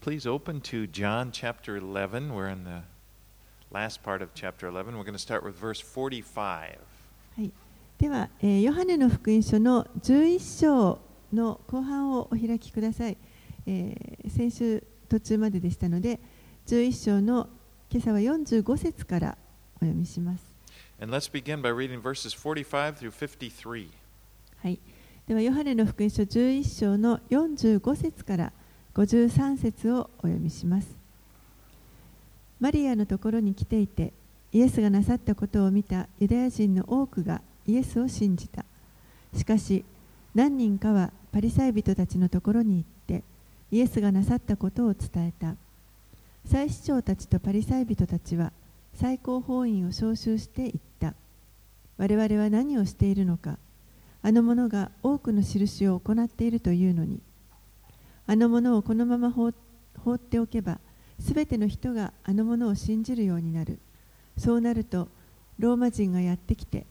please open to John chapter 11? We're in the last part of chapter 11. We're going to start with verse 45. はい、では、えーヨハネの福音書の11章の後半をお開きください、えー先週途中まででしたので11章の今朝は45節からお読みします、And let's begin by reading verses 45 through 53. はい、ではヨハネの福音書11章の45節から53節をお読みします。マリアのところに来ていてイエスがなさったことを見たユダヤ人の多くがイエスを信じた。しかし何人かはパリサイ人たちのところに行ってイエスがなさったことを伝えた。祭司長たちとパリサイ人たちは最高法院を招集して言った。我々は何をしているのかあの者が多くの印を行っているというのにあの者をこのまま放っておけばすべての人があの者を信じるようになる。そうなるとローマ人がやってきて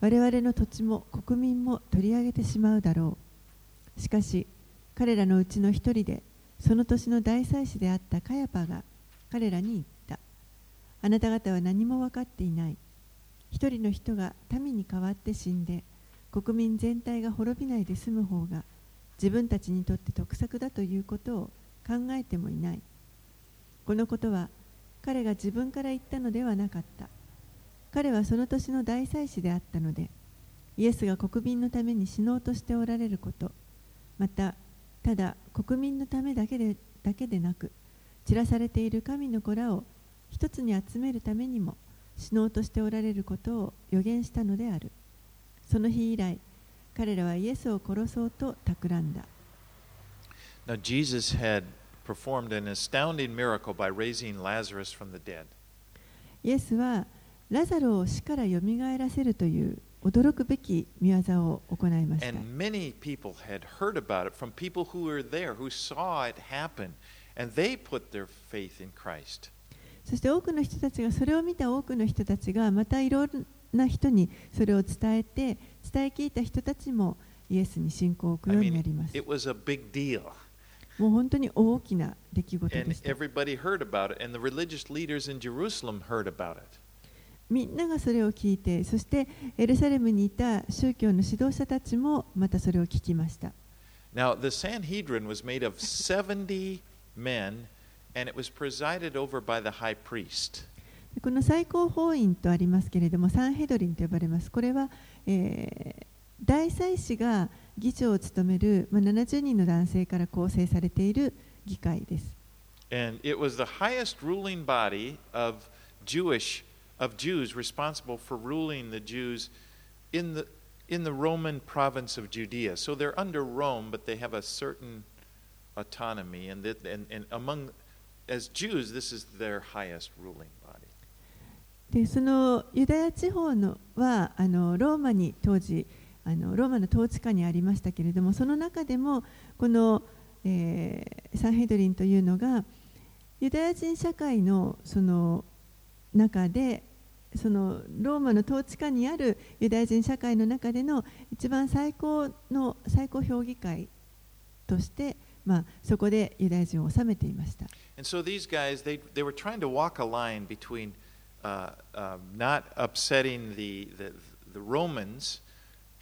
我々の土地も国民も取り上げてしまうだろう。しかし彼らのうちの一人でその年の大祭司であったカヤパが彼らに言った。あなた方は何も分かっていない。一人の人が民に代わって死んで国民全体が滅びないで済む方が自分たちにとって得策だということを考えてもいない。このことは彼が自分から言ったのではなかった。彼はその年の大祭司であったのでイエスが国民のために死のうとしておられることまたただ国民のためだけでだけでなく散らされている神の子らを一つに集めるためにも死のうとしておられることを予言したのである。その日以来彼らはイエスを殺そうと企んだ Now, Jesus had performed an astounding miracle by raising Lazarus from the dead. イエスはラザロを死からよみがえらせるという驚くべき見業を行いました And many people had heard about it from people who were there, who saw it happen, and they put their faith in Christ. そして多くの人たちがそれを見た多くの人たちがまたいろんな人にそれを伝えて伝え聞いた人たちもイエスに信仰を置く I ようにな mean, ります big deal. もう本当に大きな出来事でした.みんながそれを聞いてそしてエルサレムにいた宗教の指導者たちもまたそれを聞きました Now, the Sanhedrin was made of 70 men, and it was presided over by the high priest. この最高法院とありますけれどもサンヘドリンと呼ばれますこれは、えー大祭司が議長を務める、まあ、70人の男性から構成されている議会です And it was the highest ruling body of Jewish of Jews responsible for ruling the Jews in the in the Roman province of Judea. So they're under Rome, but they have a certain autonomy, and that, and, and among as Jews, this is their highest ruling. でそのユダヤ地方のはあのローマに当時あのローマの統治下にありましたけれどもその中でもこの、えーサンヘドリンというのがユダヤ人社会のその中でそのローマの統治下にあるユダヤ人社会の中での一番最高の最高評議会として、まあ、そこでユダヤ人を治めていました。And so these guys, they, they were trying to walk a line between uh, um, not upsetting the, the, the Romans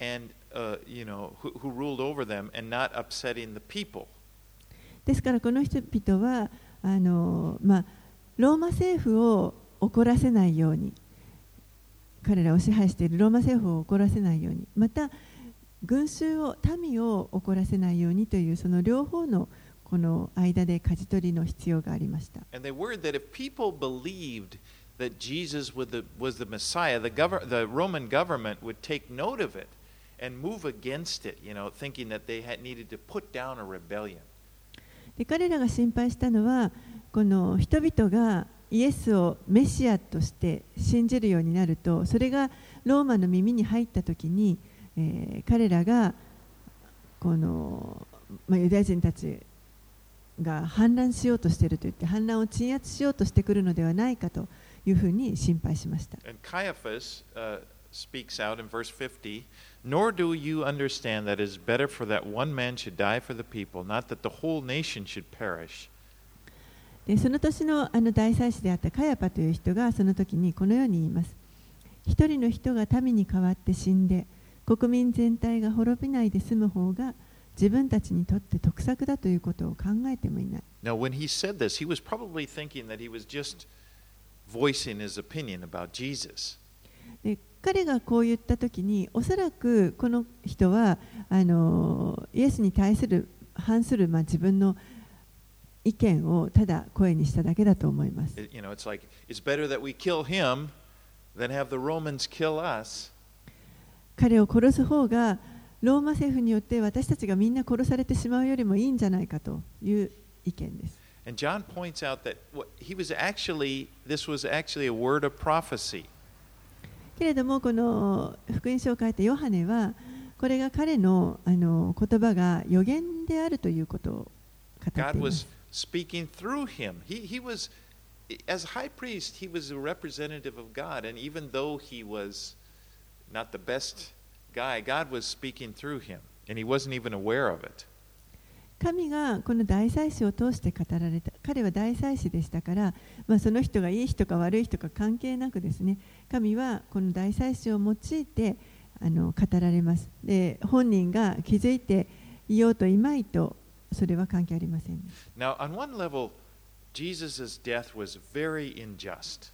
and, uh, you know, who, who ruled over them and not upsetting the people. ですからこの人々はあの、まあ、ローマ政府を怒らせないように彼らを支配しているローマ政府を怒らせないようにまた群衆を民を怒らせないようにというその両方のこの間で舵取りの必要がありました。And they worried that if people believed that Jesus was the, was the Messiah, the, gover- the Roman government would take note of it and move against it, you know, thinking that they had needed to put down a rebellion. で彼らが心配したのはこの人々がイエスをメシアとして信じるようになるとそれがローマの耳に入った時に、えー彼らがこの、まあ、ユダヤ人たちが反乱しようとしていると言って反乱を鎮圧しようとしてくるのではないかというふうに心配しました。And Caiaphas uh, speaks out in verse 50 Nor do you understand that it is better for that one man should die for the people, not that the whole nation should perish. でその年のあの大祭司であったカヤパという人がその時にこのように言います。一人の人が民に代わって死んで国民全体が滅びないで済む方が自分たちにとって得策だということを考えてもいない。Now, when he said this, he was probably thinking that he was just voicing his opinion about Jesus. で彼がこう言った時におそらくこの人はあのイエスに対する反する、まあ、自分の意見をただ声にしただけだと思います。It- you know, it's like it's better that we kill him than have the Romans kill us. 彼を殺す方がローマ政府によって私たちがみんな殺されてしまうよりもいいんじゃないかという意見です。And John points out that what, he was actually this was actually a word of prophecy. けれどもこの福音書を書いたヨハネはこれが彼のあの言葉が予言であるということを語って God いま was す。 speaking through him. He, he was, as high priest, he was a representative of God. And even though he was not the best guy, God was speaking through him. And he wasn't even aware of it. 神がこの大祭司を通して語られた。彼は大祭司でしたから、まあ、その人がいい人か悪い人か関係なくですね神はこの大祭司を用いてあの語られます。で本人が気づいていようといまいとそれは関係ありません。Now, on one level, Jesus' death was very unjust.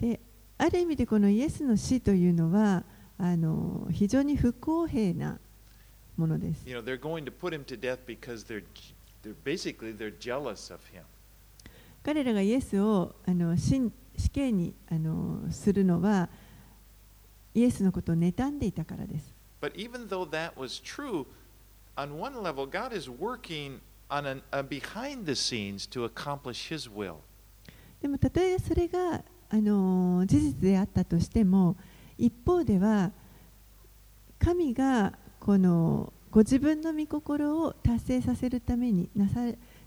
である意味でこのイエスの死というのはあの非常に不公平なものです You know, they're going to put him to death because they're, they're basically they're jealous of him. 彼らがイエスをあの死死刑にあのするのはイエスのことを妬んでいたからです。But even though that was true, on one level, God is working on an, a behind the scenes to accomplish His will. でもたとえそれがあの事実であったとしても一方では神がこのご自分の御心を達成させるためになさ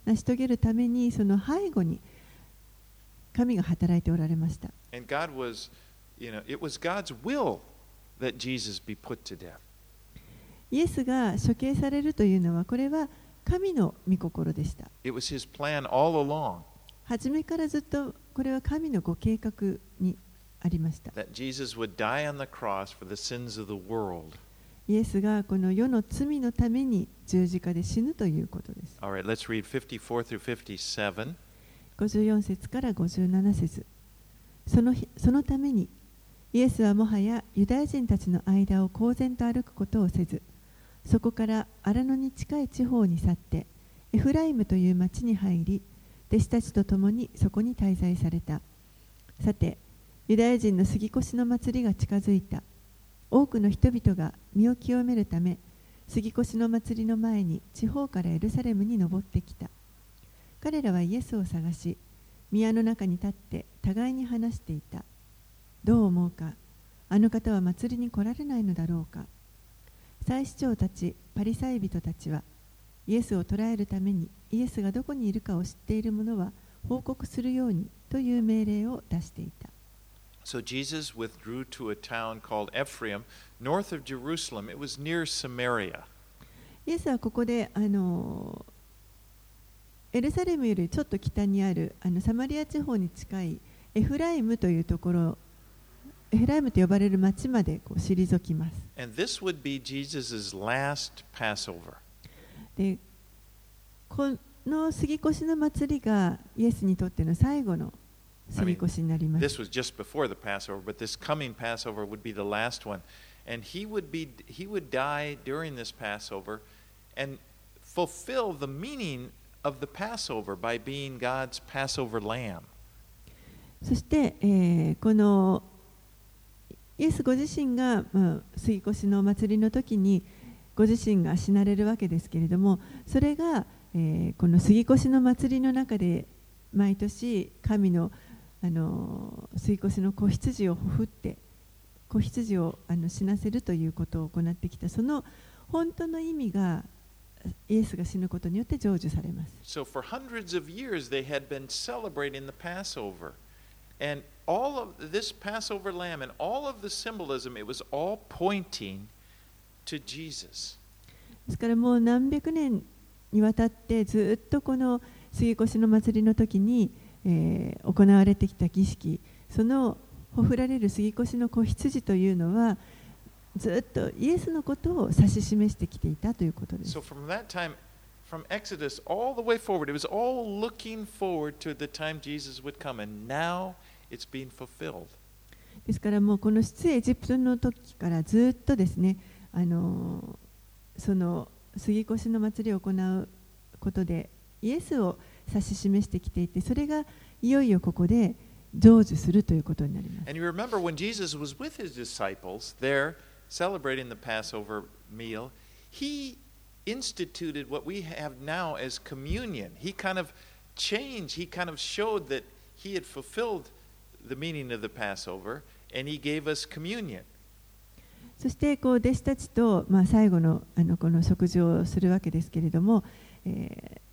成し遂げるためにその背後に神が働いておられました。イエスが処刑されるというのはこれは神の御心でした。初めからずっとこれは神のご計画にありました。イエスがこの世の罪のために十字架で死ぬということです。All right, let's read 54 through 57. 54節から57節その日そのためにイエスはもはやユダヤ人たちの間を公然と歩くことをせずそこから荒野に近い地方に去ってエフライムという町に入り弟子たちと共にそこに滞在されたさてユダヤ人の杉越の祭りが近づいた多くの人々が身を清めるため杉越の祭りの前に地方からエルサレムに登ってきた。彼らはイエスを探し宮の中に立って互いに話していた。どう思うか。あの方は祭りに来られないのだろうか。祭司長たちパリサイ人たちはイエスを捕らえるためにイエスがどこにいるかを知っている者は報告するようにという命令を出していた。So Jesus withdrew to a town called Ephraim, north of Jerusalem. It was near Samaria. イエスはここであのエルサレムよりちょっと北にあるあのサマリア地方に近いエフライムというところエフライムと呼ばれる町までこう退きます And this would be Jesus' last Passover. でこの杉越の祭りがイエスにとっての最後の杉越になります This was just before the Passover, but this coming Passover would be the last one. And he would be he would die during this Passover and fulfill the meaning of the Passover by being God's Passover lamb. そして、えーこのイエスご自身が、まあ、杉越の祭りの時にご自身が死なれるわけですけれどもそれが、えーこの杉越の祭りの中で毎年神のあの杉越の子羊をほふって子羊をあの死なせるということを行ってきたその本当の意味がイエスが死ぬことによって成就されます。So for hundreds of years they had been celebrating the Passover. And all of this Passover lamb and all of the symbolism, it was all pointing to Jesus. ですからもう何百年にわたってずっとこの杉越の祭りの時に、えー、行われてきた儀式そのほふられる杉越の子羊というのはずっとイエスのことを指し示してきていたということです。So from that time, from Exodus all the way forward, it was all looking forward to the time Jesus would come, and now it's being fulfilled. ですからもうこの出エジプトの時からずっとですね、あのその杉越の祭りを行うことでイエスを指し示してきていて、それがいよいよここで成就するということになります。And you remember when Jesus was with his disciples there celebrating the Passover meal, he instituted what we have now as communion. He kind of changed, he kind of showed that he had fulfilled the meaning of the Passover, and he gave us communion. そしてこう弟子たちと、まあ、最後のあのこの食事をするわけですけれども、えー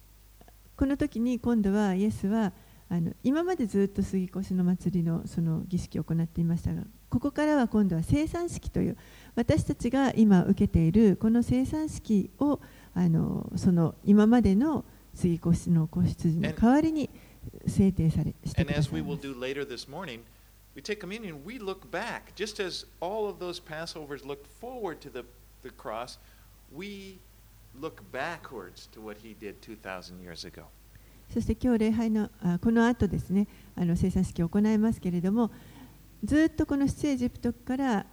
この時に今度はイエスはあの今までずっと杉越の祭りの,その儀式を行っていましたがここからは今度は生産式という私たちが今受けているこの生産式をあのその今までの杉越の子羊の代わりに制定されしてくれた。We look backwards to what he did 2,000 years ago. そして今日礼拝のあこの後ですねあの生産式を行いますけれどもずっとこの出エジプトから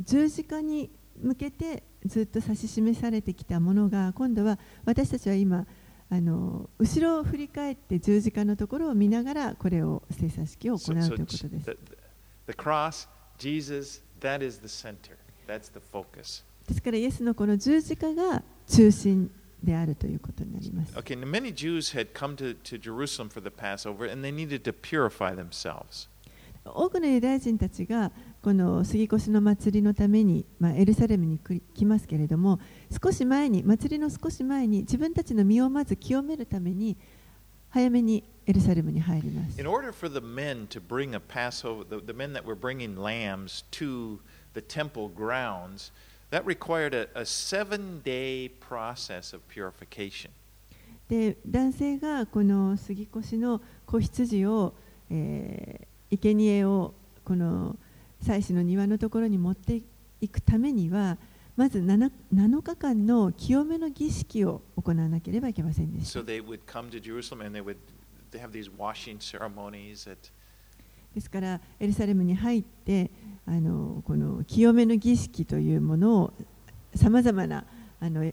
十字架に向けてずっと指し示されてきたものが今度は私たちは今あの後ろを振り返って十字架のところを見ながらこれを生産式を行うということです。the, the cross, Jesus, that is the center. That's the focus. ですからイエスのこの十字架が中心であるということになります。Okay, now many Jews had come to, to Jerusalem for the Passover and they needed to purify themselves. 多くのユダヤ人たちがこの杉越の祭りのために、まあ、エルサレムに来来ますけれども少し前に祭りの少し前に自分たちの身をまず清めるために早めにエルサレムに入ります。In order for the men to bring a Passover, the, the men that were bringing lambs to the temple grounds, That 男性がこの杉越の子羊を、生贄をこの祭祀の庭のところに持っていくためにはまず 7, 日間の清めの儀式を行わなければいけませんでした。ですからエルサレムに入ってあのこの清めの儀式というものをさまざまなあの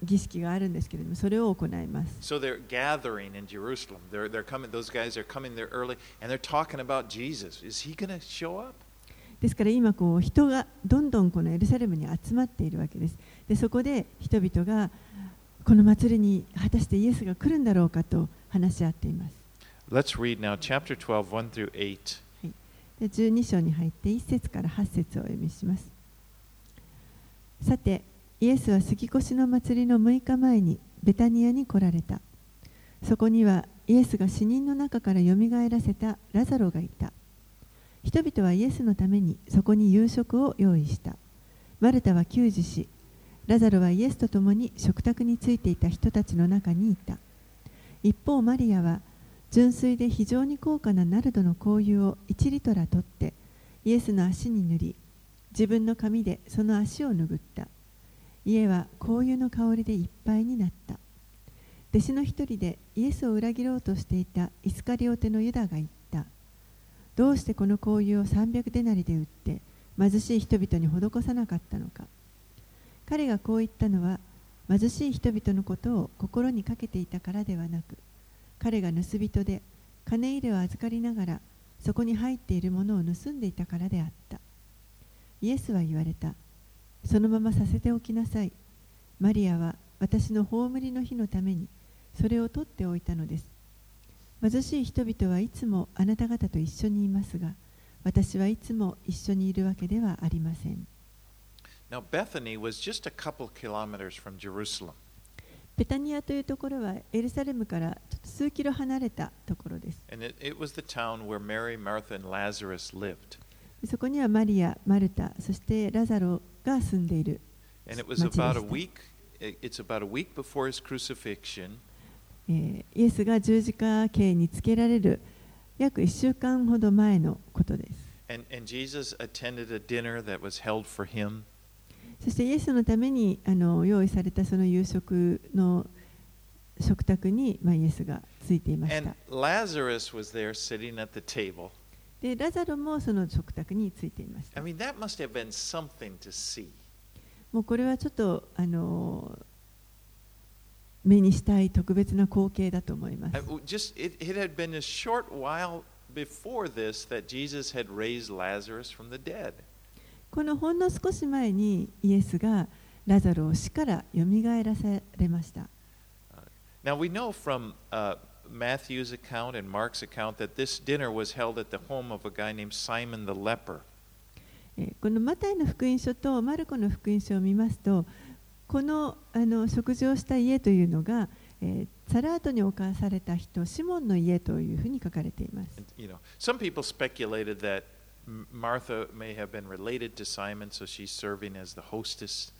儀式があるんですけれどもそれを行います。So they're gathering in Jerusalem. They're, they're coming, those guys are coming there early and they're talking about Jesus. Is he going to show up? ですから今こう人がどんどんこのエルサレムに集まっているわけです。でそこで人々がこの祭りに果たしてイエスが来るんだろうかと話し合っています。Let's read now chapter 12, 1 through 8. で12章に入って1節から8節をお読みします。さて、イエスは杉越の祭りの6日前にベタニアに来られた。そこにはイエスが死人の中からよみがえらせたラザロがいた。人々はイエスのためにそこに夕食を用意した。マルタは給仕し、ラザロはイエスと共に食卓についていた人たちの中にいた。一方、マリアは純粋で非常に高価なナルドの香油を1リトラ取ってイエスの足に塗り自分の髪でその足を拭った。家は香油の香りでいっぱいになった。弟子の一人でイエスを裏切ろうとしていたイスカリオテのユダが言った。どうしてこの香油を300デナリで売って貧しい人々に施さなかったのか。彼がこう言ったのは貧しい人々のことを心にかけていたからではなく彼が盗人で金入れを預かりながらそこに入っているものを盗んでいたからであった。イエスは言われた。そのままさせておきなさい。マリアは私の葬りの日のためにそれを取っておいたのです。貧しい人々はいつもあなた方と一緒にいますが私はいつも一緒にいるわけではありません。Now, Bethany was just a couple kilometers from Jerusalem. ペタニアというところはエルサレムから数キロ離れたところです。そこにはマリア、マルタ、そしてラザロが住んでいる町でした。イエスが十字架刑につけられる約1週間ほど前のことです。And, and そしてイエスのためにあの用意されたその夕食の食卓に、まあ、イエスがついていました。で、ラザロもその食卓についていました I。mean, that must have been something to see. もうこれはちょっとあの目にしたい特別な光景だと思います。just it, it had been a short while before this that Jesus had raised Lazarus from the dead. このほんの少し前にイエスがラザロを死からよみがえらせれました。Now we know from uh, Matthew's account and Mark's account that this dinner was held at the home of a guy named Simon the leper. えーこのマタイの福音書とマルコの福音書を見ますとこのあの食事をした家というのが、えーサラートに侵された人シモンの家というふうに書かれています。You know, some people speculated that Martha may have been related to Simon, so she's serving as the hostess.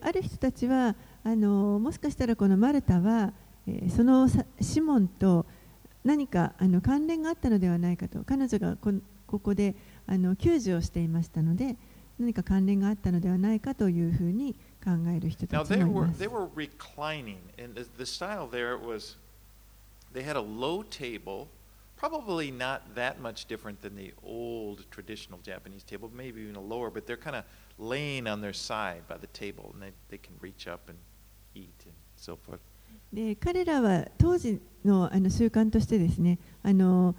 ある人たちはあのもしかしたらこのマルタは、えー、そのシモンと何かあの関連があったのではないかと彼女がこ,ここであの救助をしていましたので何か関連があったのではないかというふうに考える人たちがいます。Now, they were, they were probably not that much different than the old traditional Japanese table, maybe even a lower, but they're kind of laying on their side by the table, and they, they can reach up and eat and so forth. で彼らは当時のあの習慣としてですねあの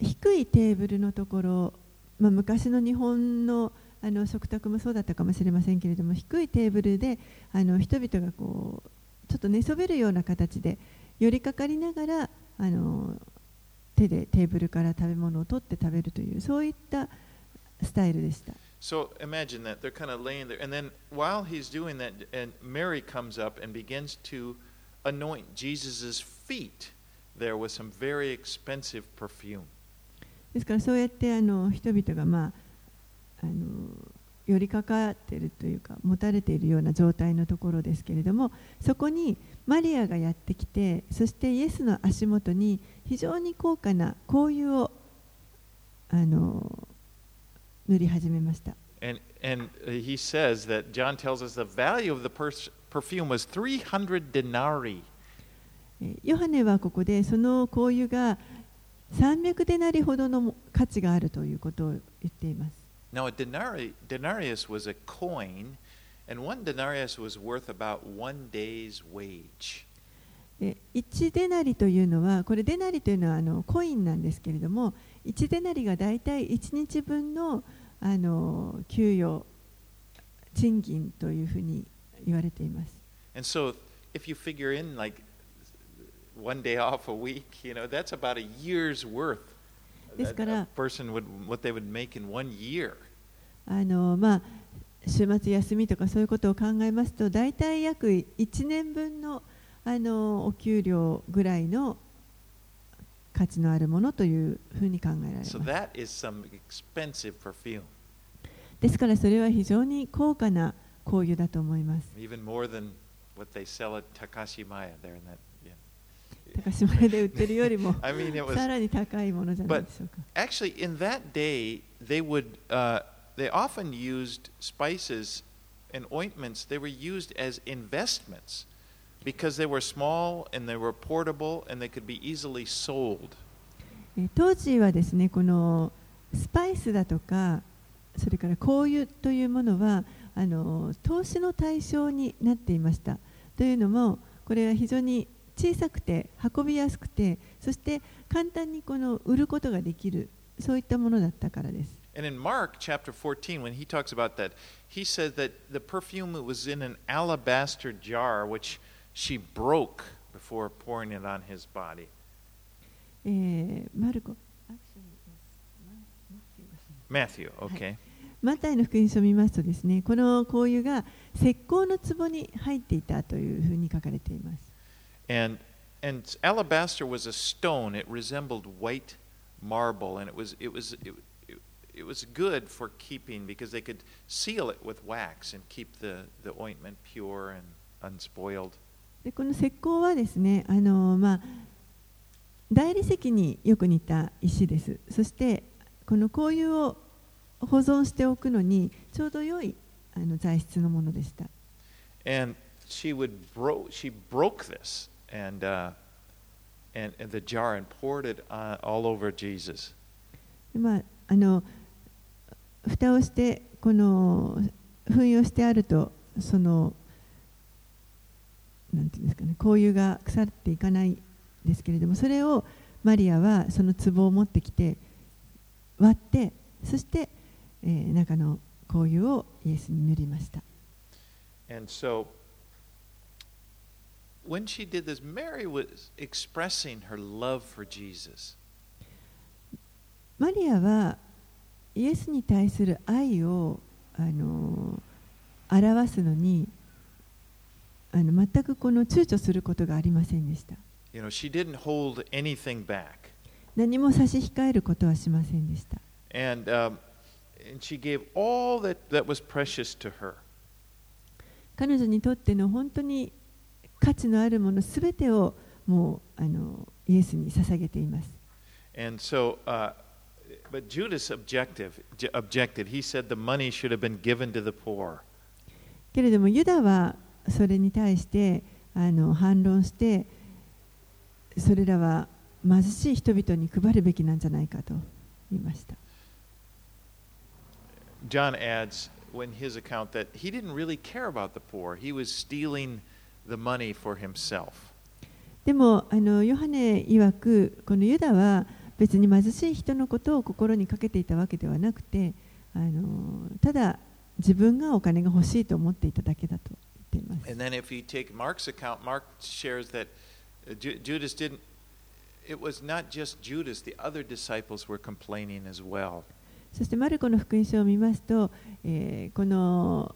低いテーブルのところ、まあ、昔の日本のあの食卓もそうだったかもしれませんけれども低いテーブルであの人々がこうちょっと寝そべるような形で寄りかかりながらあの手でテーブルから食べ物を取って食べるというそういったスタイルでした。So imagine that they're kind of laying there, and then while he's doing that, and Mary comes up and begins to anoint Jesus' feet there with some very expensive perfume. ですからそうやってあの人々が、まあ、あの寄りかかっているというか持たれているような状態のところですけれどもそこにマリアがやってきてそしてイエスの足元に非常に高価な香油をあの塗り始めました。And, and uh, he says that John tells us the value of the perfume was 300 denarii. えーヨハネはここでその香油が300デナリほどの価値があるということを言っています。Now, a denari- denarius was a coin, 1 denarius was worth about one day's wage. 1デナリというのは、これデナリというのはあのコインなんですけれども、1デナリがだいたい1日分の,あの給与、賃金というふうに言われています。ですから、あのまあ、週末休みとかそういうことを考えますと、だいたい約1年分のあのお給料ぐらいの価値のあるものというふうに考えられます。So, ですからそれは非常に高価な香油だと思います。高島屋で売ってるよりも さらに高いものじゃないでしょうか。They often used spices and ointments they were used as investments because they were small and they were portable and they could be easily sold え当時はですね、このスパイスだとか、それから香油というものはあの投資の対象になっていました。というのも、これは非常に小さくて運びやすくて、そして簡単にこの売ることができる、そういったものだったからです。and in mark chapter 14 when he talks about that he says that the perfume was in an alabaster jar which she broke before pouring it on his body えーマルコ matthew okay マタイの福音書を見ますとですね、この香油が石膏の壺に入っていたというふうに書かれています。 And and alabaster was a stone. It resembled white marble, and it was it was it, it, it was good for keeping because they could seal it with wax and keep the, the ointment pure and unspoiled. でこの石膏はですねあの、まあ、大理石によく似た石ですそしてこの香油を保存しておくのにちょうど良いあの材質のものでした And she would bro- she broke this and, uh, and, and the jar and poured it uh, all over Jesus. でまあ、あの 蓋をしてこの封印をしてあるとそのなんていうんですかね香油が腐っていかないですけれどもそれをマリアはその壺を持ってきて割ってそして、えー中の香油をイエスに塗りました And so when she did this, Mary was expressing her love for Jesus. マリアはイエスに対する愛をあの表すのにあの全くこの躊躇することがありませんでした You know, she didn't hold anything back. 何も差し控えることはしませんでした And, um, and she gave all that, that was precious to her. 彼女にとっての本当に価値のあるものすべてをもうあのイエスに捧げています And so, uh, but Judas objective, objected. He said the money should have been given to the poor. けれどもユダはそれに対してあの反論してそれらは貧しい人々に配るべきなんじゃないかと言いました John adds in his account that he didn't really care about the poor. He was stealing the money for himself. でもあのヨハネ曰くこのユダは別に貧しい人のことを心にかけていたわけではなくてあのただ自分がお金が欲しいと思っていただけだと言っています。そしてマルコの福音書を見ますと、えー、この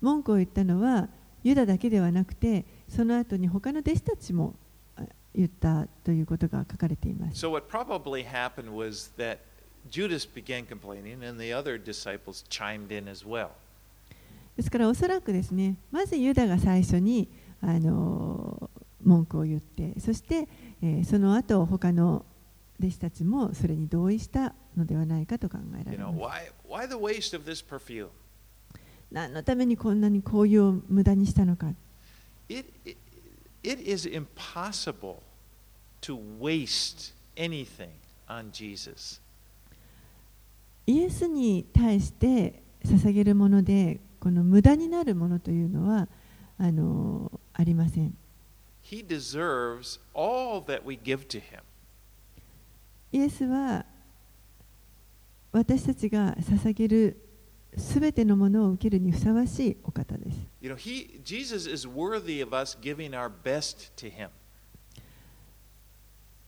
文句を言ったのはユダだけではなくてその後に他の弟子たちも。言ったということが書かれています。So what probably happened was that Judas began complaining and the other disciples chimed in as well. ですからおそらくですねまずユダが最初にあの文句を言ってそして、えーその後他の弟子たちもそれに同意したのではないかと考えら You れ know, ます。why, why the waste of this perfume? 何のためにこんなに香油を無駄にしたのか It, it, イエスに対して捧げるもので、この無駄になるものというのはあ,のありません。イエスは私たちが捧げるすべてのものを受けるにふさわしいお方です。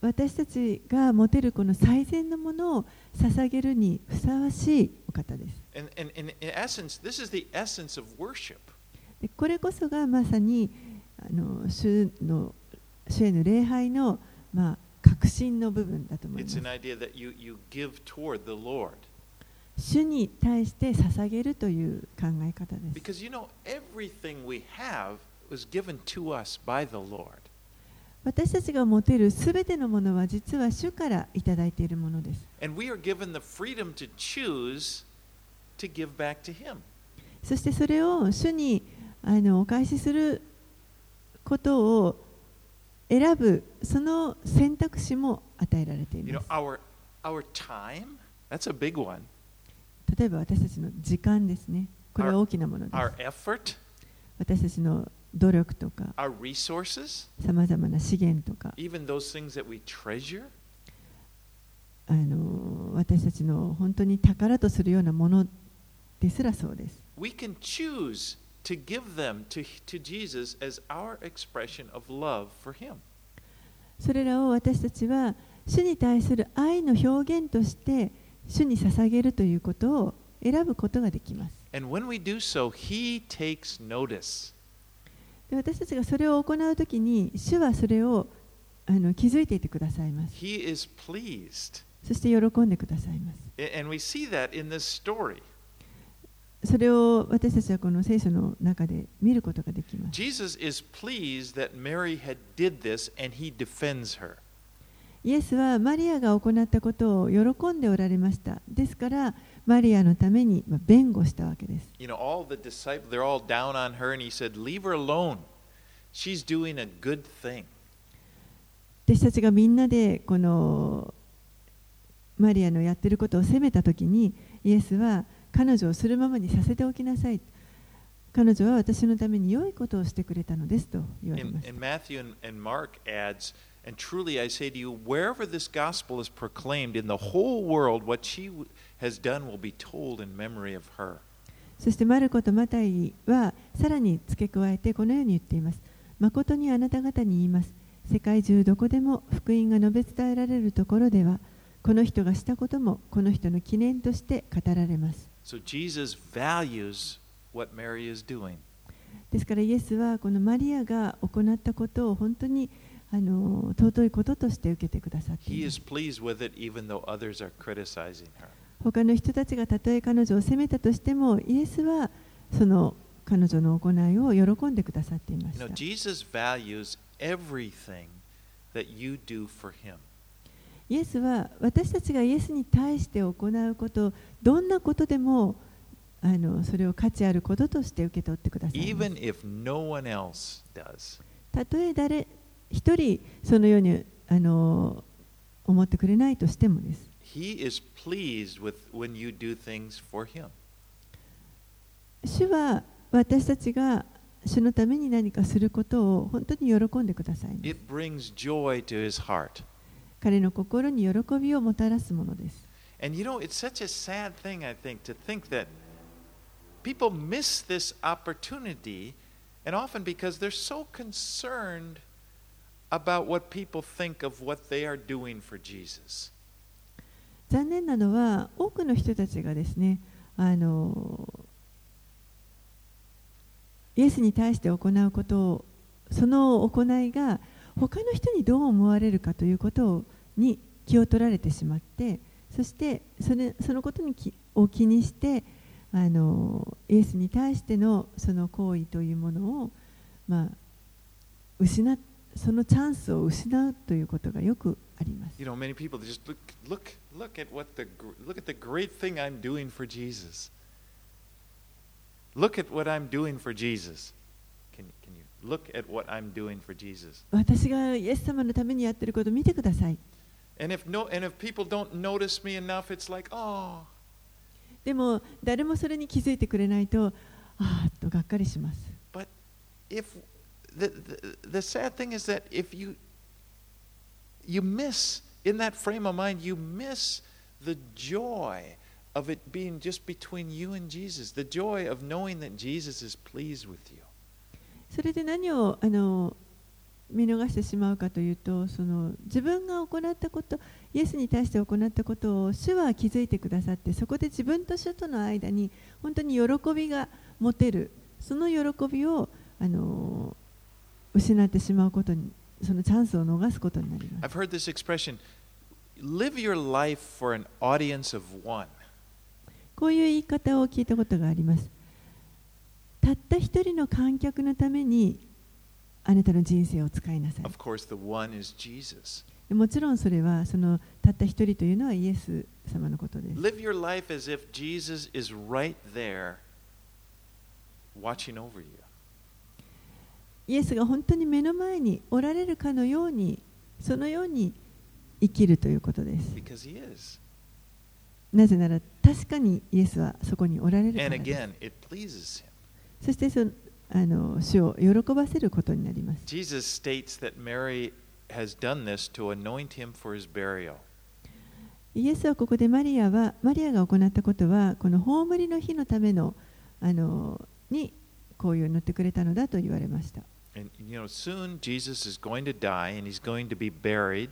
私たちが持てるこの最善のものを捧げるにふさわしいお方です。これこそがまさにあの主,の主への礼拝の、まあ、確信の部分だと思います。主に対して捧げるという考え方です。Because you know, everything we have was given to us by the Lord. 私たちが持てるすべてのものは実は主からいただいているものです。And we are given the freedom to choose to give back to Him. そしてそれを主にあのお返しすることを選ぶ、その選択肢も与えられてい You ま know, す。our, our time, that's a big one. 例えば私たちの時間ですね。これは大きなものです。Our effort, 私たちの努力とか、our resources, さまざまな資源とか、even those things that we treasure. あの私たちの本当に宝とするようなものですらそうです。We can choose to give them to, to Jesus as our expression of love for Him. それらを私たちは主に対する愛の表現として主に捧げるということを選ぶことができます。So, 私たちがそれを行うときに、主はそれをあの気づいていてくださいます。そして喜んでくださいます。それを私たちはこの聖書の中で見ることができます。Jesus is pleased that Mary had did this and he defends her. イエスはマリアが行ったことを喜んでおられました。ですから、マリアのためにまあ弁護したわけです。You know, all the disciples, they're all down on her, and he said, Leave her alone. She's doing a good thing. 弟子たちがみんなでこのマリアのやってることを責めたときに、イエスは彼女をするままにさせておきなさい。彼女は私のために良いことをしてくれたのですと言われました and。And, and truly I say to you, wherever this gospel is proclaimed in the whole world, what she has done will be told in memory of her. そしてマルコとマタイはさらに付け加えてこのように言っています。誠にあなた方に言います。世界中どこでも福音が述べ伝えられるところでは、この人がしたこともこの人の記念として語られます。So Jesus values what Mary is doing. ですからイエスはこのマリアが行ったことを本当にあの尊いこととして受けてくださっていま.他の人たちがたとえ彼女を責めたとしても、イエスはその彼女の行いを喜んでくださっていました.イエスは私たちがイエスに対して行うこと、どんなことでもあのそれを価値あることとして受け取ってください.たとえ誰一人そのようにあの思ってくれないとしてもです。He is pleased with when you do things for him. 主は私たちが主のために何かすることを本当に喜んでください。It brings joy to his heart. 彼の心に喜びをもたらすものです。And you know, it's such a sad thing, I think, to think that people miss this opportunity, and often because they're so concerned about what people think of what they are doing for Jesus. 残念なのは多くの人たちがですねあのイエスに対して行うことをその行いが他の人にどう思われるかということに気を取られてしまってそしてそれそのことに気を気にしてあのイエスに対してのその行為というものを、まあ、失ってそのチャンスを失うということがよくあります。You know, many people just look, look, look at what the, look at the great thing I'm doing for Jesus. Look at what I'm doing for Jesus. Can, can you look at what I'm doing for Jesus? 私がイエス様のためにやってることを見てください。And if no, and if people don't notice me enough, it's like, oh, でも誰もそれに気づいてくれないと、ああっとがっかりします。But if the, the the sad thing is that if you you miss in that frame of mind, you miss the joy of it being just between you and Jesus, the joy of knowing that Jesus is pleased with you. それで何をあの見逃してしまうかというとその自分が行ったことイエスに対して行ったことを主は気づいてくださってそこで自分と主との間に本当に喜びが持てるその喜びをあの 失ってしまうことにそのチャンスを逃すことになります。I've heard this expression live your life for an audience of one. こういう言い方を聞いたことがあります。たった一人の観客のためにあなたの人生を使いなさい。Of course, the one is Jesus. もちろんそれはそのたった一人というのはイエス様のことです。Live your life as if Jesus is right there watching over you. イエスが本当に目の前におられるかのように、そのように生きるということです。なぜなら確かにイエスはそこにおられるからです。そしてそのあの主を喜ばせることになります。Jesus states that Mary has done this to anoint him for his burial. イエスはここでマリアは、マリアが行ったことは、この葬りの日のためのあのにこういう塗ってくれたのだと言われました。And you know, soon Jesus is going to die and he's going to be buried.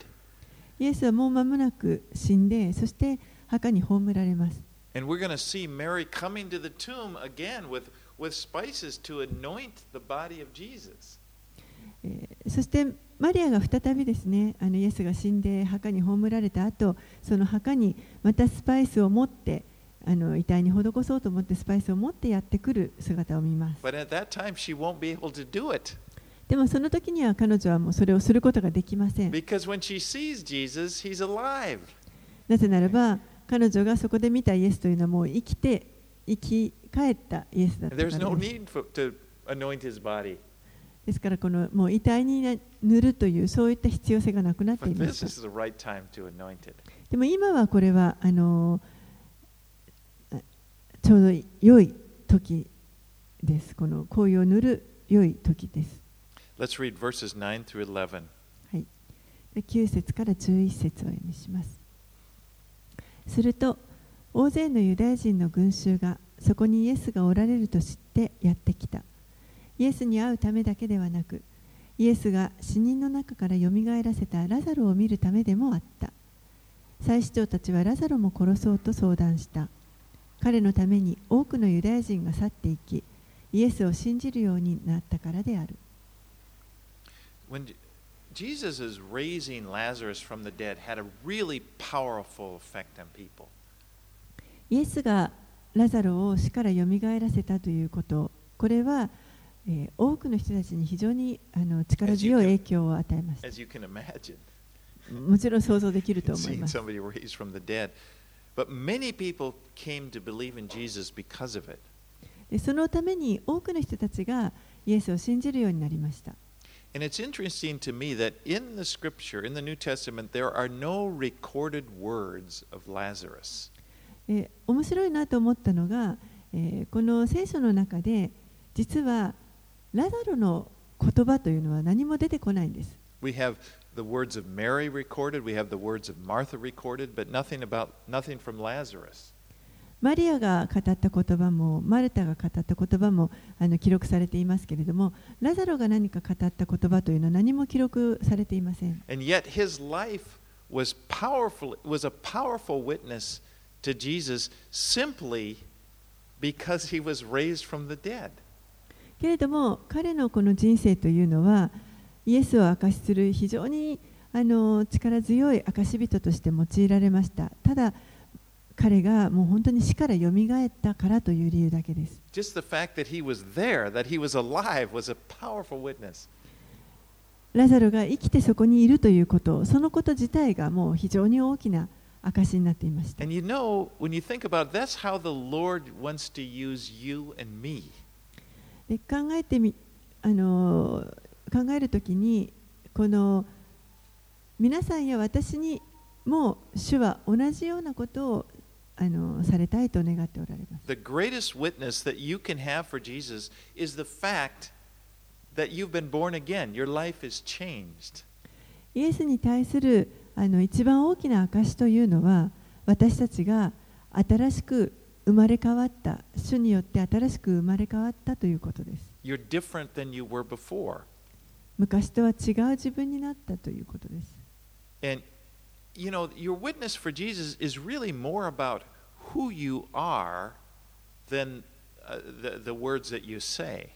イエスはもう間もなく死んで、そして墓に葬られます。 And we're going to see Mary coming to the tomb again with, with spices to anoint the body of Jesus. えーそしてマリアが再びですねあのイエスが死んで墓に葬られた後その墓にまたスパイスを持って、 あの遺体に施そうと思ってスパイスを持ってやってくる姿を見ます。 But at that time, she won't be able to do it でもその時には彼女はもうそれをすることができません。because when she sees Jesus, he's alive. なぜならば彼女がそこで見たイエスというのはもう生きて生き返ったイエスだったから there's no です。need for, to anoint his body. ですからこのもう遺体にな塗るというそういった必要性がなくなっていま the right time to anoint it. でも今はこれはあのあちょうど良い時です。この紅葉を塗る良い時です。Let's read verses 9 through 11. はい、9節から11節をお読みします。すると、大勢のユダヤ人の群衆がそこにイエスがおられると知ってやってきた。イエスに会うためだけではなく、イエスが死人の中からよみがえらせたラザロを見るためでもあった。祭司長たちはラザロも殺そうと相談した。彼のために多くのユダヤ人が去っていき、イエスを信じるようになったからである。イエスがラザロを死からよみがえらせたということ。これは、えー、多くの人たちに非常にあの力強い影響を与えます。As もちろん想像できると思います。でそのために多くの人たちがイエスを信じるようになりました。And it's interesting to me that in the scripture, in the New Testament, there are no recorded words of Lazarus. えー面白いなと思ったのが、えーこの聖書の中で実はラザロの言葉というのは何も出てこないんです。 We have the words of Mary recorded, we have the words of Martha recorded, but nothing about nothing from Lazarus. マリアが語った言葉もマルタが語った言葉もあの記録されていますけれどもラザロが何か語った言葉というのは何も記録されていません And yet his life was powerful was a powerful witness to Jesus simply because he was raised from the dead. けれども彼のこの人生というのはイエスを証しする非常にあの力強い証人として用いられましたただ彼がもう本当に死から蘇ったからという理由だけです。ラザロが生きてそこにいるということ、そのこと自体がもう非常に大きな証になっていました。考えてみあの考えるときに、この皆さんや私にもう主は同じようなことをあのされたいと願っておられます。The greatest witness that you can have for Jesus is the fact that you've been born again. Your life is changed. イエスに対するあの一番大きな証というのは私たちが新しく生まれ変わった主によって新しく生まれ変わったということです You're different than you were before. 昔とは違う自分になったということです And you know, your witness for Jesus is really more about who you are than uh, the, the words that you say.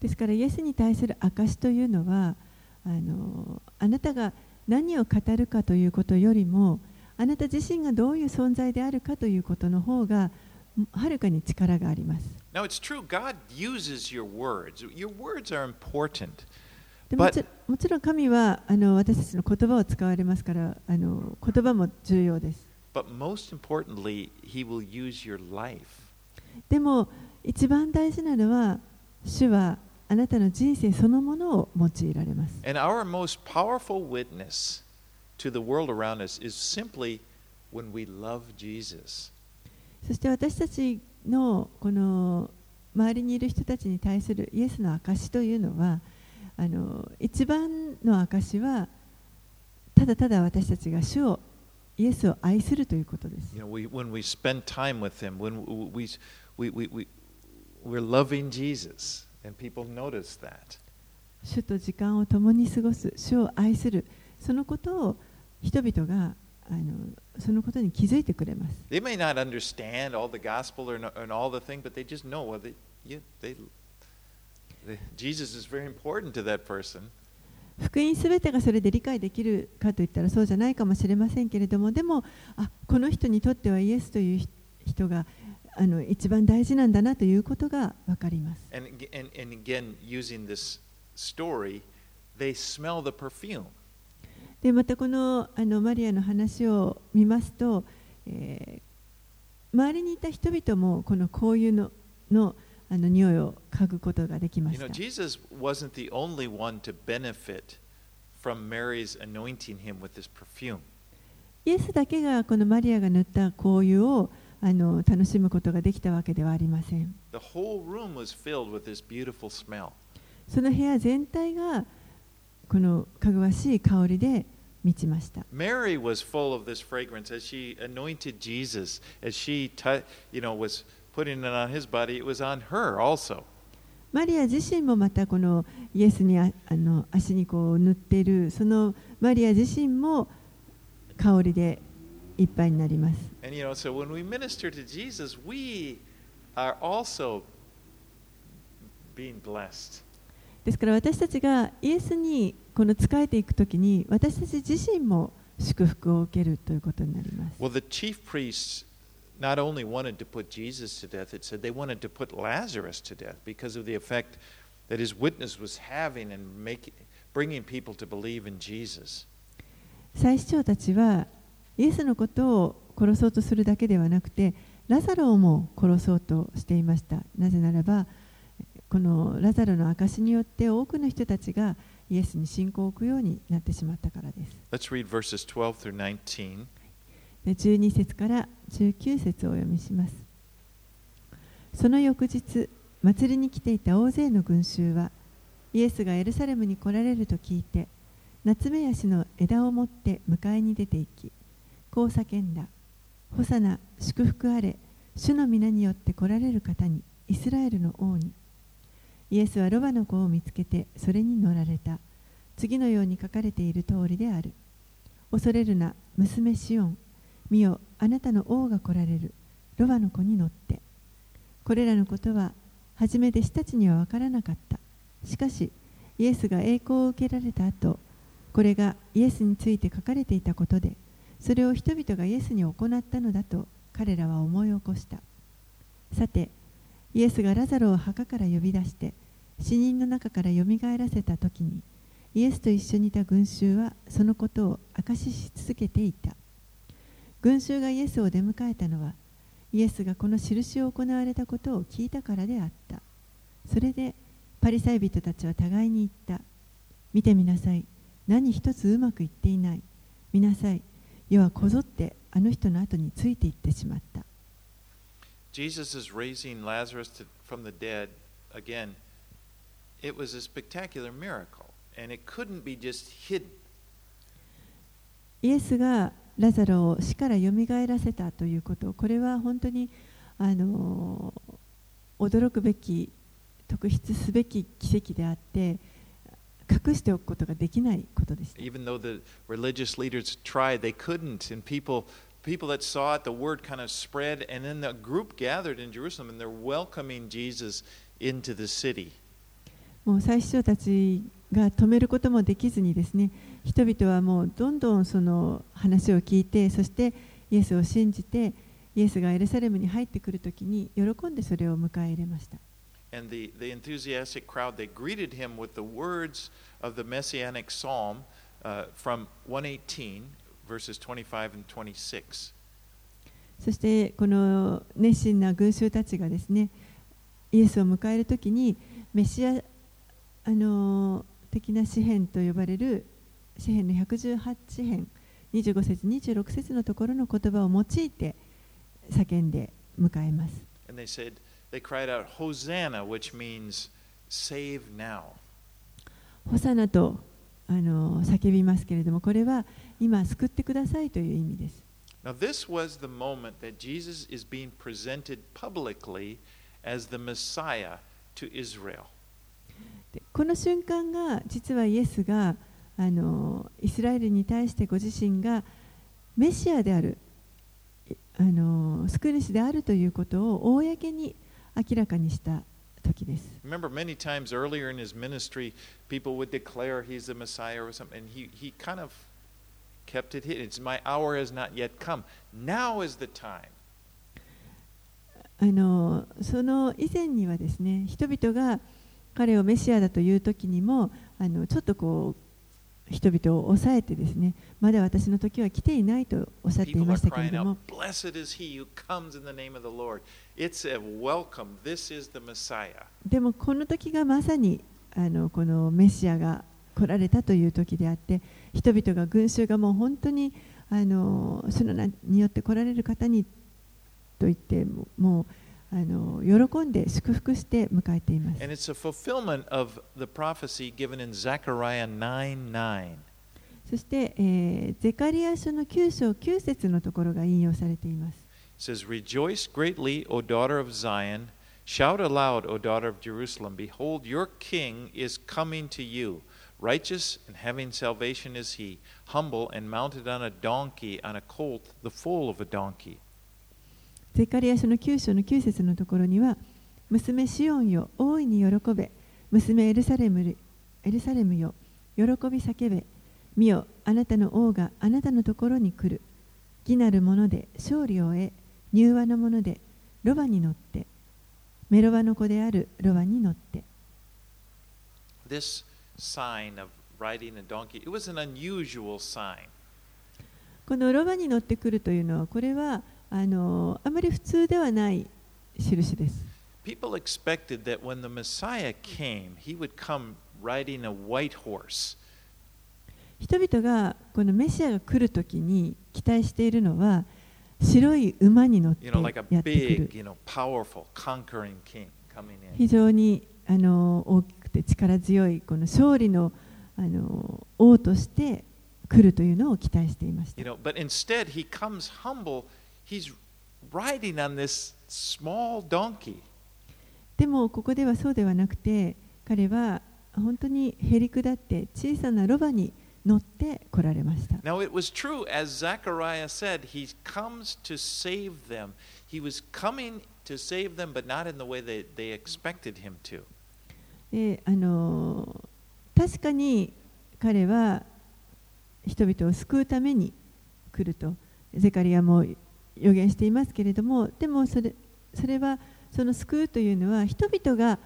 ですからイエスに対する証というのはあのあなたが何を語るかということよりもあなた自身がどういう存在であるかということの方がはるかに力があります Now, it's true, God uses your words. Your words are important. でもちもちろん神はあの私たちの言葉を使われますからあの言葉も重要です But most importantly, He will use your life. でも一番大事なのは主はあなたの人生そのものを用いられます And our most powerful witness to the world around us is simply when we love Jesus. そして私たちのこの周りにいる人たちに対するイエスの証というのはあの一番の証はただただ私たちが主をイエスを愛するということです。You know, we, when we spend time with Him, when we, we, we, we, we're loving Jesus, and people notice that. 主と時間を共に過ごす、主を愛する、そのことを人々があのそのことに気づいてくれます。They may not understand all the gospel or, all the thing, but they just know well, they, yeah, they, Jesus is very important to that person. 福音すべてがそれで理解できるかといったらそうじゃないかもしれませんけれどもでもあこの人にとってはイエスという人人があの一番大事なんだなということが分かります。And, and, and again, using this story, they smell the perfume. でまたこのあのマリアの話を見ますと、えー周りにいた人々もこの香油ののあの匂いを嗅ぐことができました。イエスだけがこのマリアが塗った香油をあの楽しむことができたわけではありません。その部屋全体がこのかぐわしい香りで満ちました。マリア自身もまたこのイエスにああの足にこう塗ってるそのマリア自身も香りでいっぱいになります。ですから私たちがイエスにこの仕えていくときに私たち自身も祝福を受けるということになります。not only wanted to put Jesus to death, it said they wanted to put Lazarus to death because of the effect that his witness was having and making, bringing people to believe in Jesus. 祭司長たちはイエスのことを殺そうとするだけではなくてラザロをも殺そうとしていましたなぜならばこのラザロの証によって多くの人たちがイエスに信仰を置くようになってしまったからです Let's read verses 12 through 19. 12節から19節をお読みします。その翌日祭りに来ていた大勢の群衆はイエスがエルサレムに来られると聞いて夏目ヤシの枝を持って迎えに出て行きこう叫んだ。ホサナ祝福あれ。主の皆によって来られる方にイスラエルの王に。イエスはロバの子を見つけてそれに乗られた。次のように書かれている通りである。恐れるな娘シオン。見よあなたの王が来られる。ロバの子に乗って。これらのことは初め弟子たちには分からなかった。しかしイエスが栄光を受けられた後これがイエスについて書かれていたことでそれを人々がイエスに行ったのだと彼らは思い起こした。さてイエスがラザロを墓から呼び出して死人の中からよみがえらせた時にイエスと一緒にいた群衆はそのことを証しし続けていた。群衆がイエスを出迎えたのはイエスがこの印を行われたことを聞いたからであった。それでパリサイ人たちは互いに言った。見てみなさい。何一つうまくいっていない。見なさい。世はこぞってあの人の後についていってしまった。Jesus is raising Lazarus to, from the dead again. It was a spectacular miracle, and it couldn't be just hidden. イエスがラザロを死からよみがえらせたということこれは本当にあの驚くべき特筆すべき奇跡であって隠しておくことができないことでした。Even though the religious leaders tried, they couldn't. And people, people that saw it, the word kind of spread, and then the group gathered in Jerusalem, and they're welcoming Jesus into the city. もう祭司長たちが止めることもできずにですね人々はもうどんどんその話を聞いてそしてイエスを信じてイエスがエルサレムに入ってくるときに喜んでそれを迎え入れました。And the, the enthusiastic crowd, they greeted him with the words of the messianic psalm uh, from 118, verses 25 and 26. そしてこの熱心な群衆たちがですねイエスを迎えるときにメシアあの的な詩篇と呼ばれる詩篇の118詩篇25節26節のところの言葉を用いて叫んで迎えます。They said, they out, Hosanna, which means save now. ホサナとあの叫びますけれどもこれは今救ってくださいという意味です。Now, this was the moment that Jesus is being presented publicly as the Messiah to Israel. でこの瞬間が実はイエスがあのイスラエルに対してご自身がメシアであるいあの救い主であるということを公に明らかにした時です。Remember, many times earlier in his ministry, people would declare he's the Messiah or something, and he, he kind of kept it hidden. It's my hour has not yet come. Now is the time. あのその以前にはですね人々が彼をメシアだという時にもあのちょっとこう人々を抑えてですねまだ私の時は来ていないとおっしゃっていましたけれども.でもこの時がまさにあのこのメシアが来られたという時であって人々が群衆がもう本当にあの主の名によって来られる方にと言ってももうあの喜んで祝福して迎えています。And it's a fulfillment of the prophecy given in Zechariah 9 9. そして、えーゼカリア書の9章9節のところが引用されています。It says, Rejoice greatly, O daughter of Zion. Shout aloud, O daughter of Jerusalem. Behold, your king is coming to you. Righteous and having salvation is he, humble and mounted on a donkey, on a colt, the foal of a donkey. ゼカリア書の9章の9節のところには、娘シオンよ、大いに喜べ、娘エルサレムエルサレムよ、喜び叫べ、見よ、あなたの王があなたのところに来る。義なる者で勝利を得、柔和の者でロバに乗って、メロバの子であるロバに乗って。This sign of riding a donkey, it was an unusual sign. このロバに乗ってくるというのは、これはあ,のあまり普通ではない印です。人々がこのメシアが来るときに期待しているのは白い馬に乗って非常にあの大きくて力強いこの勝利の,あの王として来るというのを期待していました。He's riding on this small donkey. でもここではそうではなくて彼は本当にへりくだって小さなロバに乗って来られました Now it was true, as Zechariah said, he comes to save them. He was coming to save them, but not in the way they, they expected him to. であの確かに彼は人々を救うために来るとゼカリアも予言していますけれどもでもそれそれはその救うというのは人々が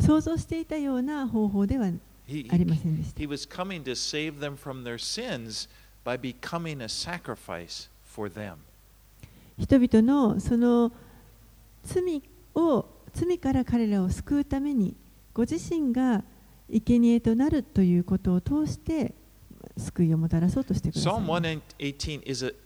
想像していたような方法ではありませんでした he was coming to save them from their sins by becoming a sacrifice for them. 人々のその罪を罪から彼らを救うためにご自身が生贄となるということを通して救いをもたらそうとしてください Psalm ます。118 is a